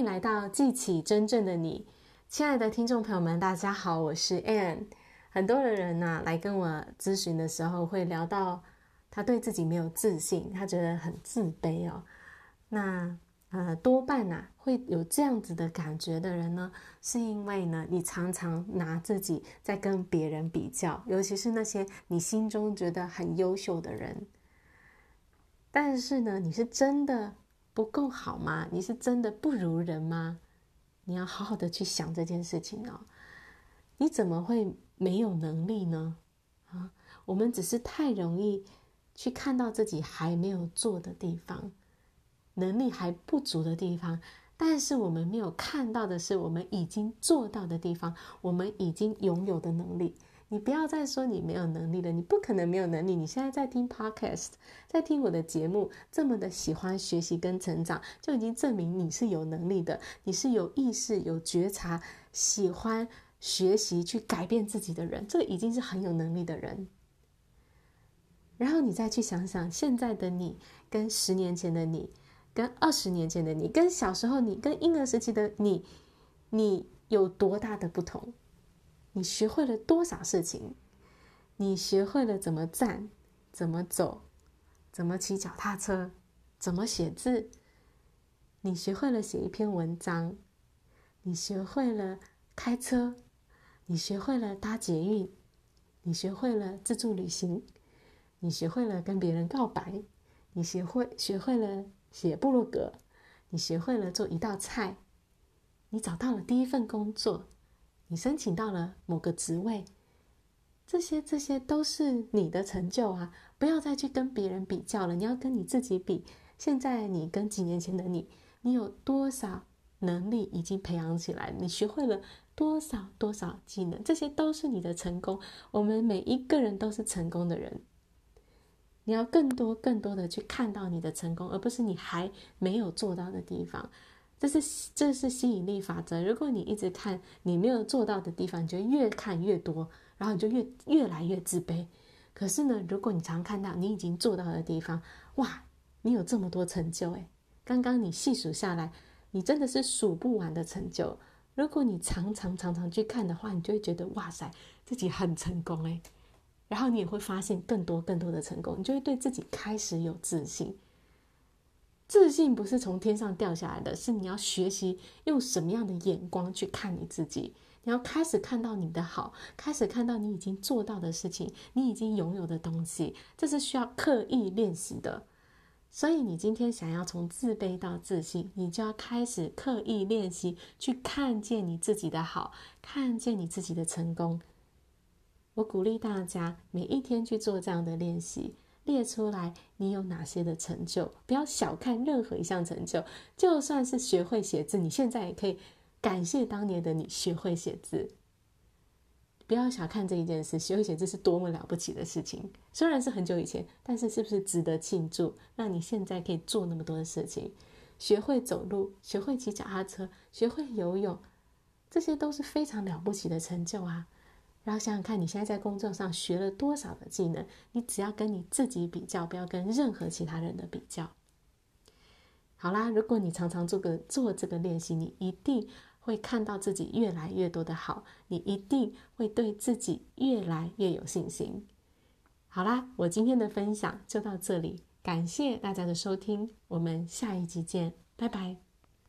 迎来到记起真正的你，亲爱的听众朋友们，大家好，我是 Ann。很多的人呐、啊，来跟我咨询的时候，会聊到他对自己没有自信，他觉得很自卑哦。那呃，多半呐、啊，会有这样子的感觉的人呢，是因为呢，你常常拿自己在跟别人比较，尤其是那些你心中觉得很优秀的人。但是呢，你是真的不够好吗？你是真的不如人吗？你要好好的去想这件事情哦。你怎么会没有能力呢？啊，我们只是太容易去看到自己还没有做的地方，能力还不足的地方，但是我们没有看到的是我们已经做到的地方，我们已经拥有的能力。你不要再说你没有能力了，你不可能没有能力。你现在在听 Podcast，在听我的节目，这么的喜欢学习跟成长，就已经证明你是有能力的，你是有意识、有觉察、喜欢。学习去改变自己的人，这已经是很有能力的人。然后你再去想想，现在的你跟十年前的你，跟二十年前的你，跟小时候你，跟婴儿时期的你，你有多大的不同？你学会了多少事情？你学会了怎么站，怎么走，怎么骑脚踏车，怎么写字？你学会了写一篇文章，你学会了开车。你学会了搭捷运，你学会了自助旅行，你学会了跟别人告白，你学会学会了写部落格，你学会了做一道菜，你找到了第一份工作，你申请到了某个职位，这些这些都是你的成就啊！不要再去跟别人比较了，你要跟你自己比。现在你跟几年前的你，你有多少能力已经培养起来？你学会了。多少多少技能，这些都是你的成功。我们每一个人都是成功的人。你要更多更多的去看到你的成功，而不是你还没有做到的地方。这是这是吸引力法则。如果你一直看你没有做到的地方，你就越看越多，然后你就越越来越自卑。可是呢，如果你常看到你已经做到的地方，哇，你有这么多成就诶，刚刚你细数下来，你真的是数不完的成就。如果你常常常常去看的话，你就会觉得哇塞，自己很成功诶。然后你也会发现更多更多的成功，你就会对自己开始有自信。自信不是从天上掉下来的，是你要学习用什么样的眼光去看你自己。你要开始看到你的好，开始看到你已经做到的事情，你已经拥有的东西，这是需要刻意练习的。所以，你今天想要从自卑到自信，你就要开始刻意练习，去看见你自己的好，看见你自己的成功。我鼓励大家每一天去做这样的练习，列出来你有哪些的成就，不要小看任何一项成就。就算是学会写字，你现在也可以感谢当年的你学会写字。不要小看这一件事，学会写字是多么了不起的事情。虽然是很久以前，但是是不是值得庆祝？让你现在可以做那么多的事情，学会走路，学会骑脚踏车，学会游泳，这些都是非常了不起的成就啊！然后想想看，你现在在工作上学了多少的技能？你只要跟你自己比较，不要跟任何其他人的比较。好啦，如果你常常做个做这个练习，你一定。会看到自己越来越多的好，你一定会对自己越来越有信心。好啦，我今天的分享就到这里，感谢大家的收听，我们下一集见，拜拜。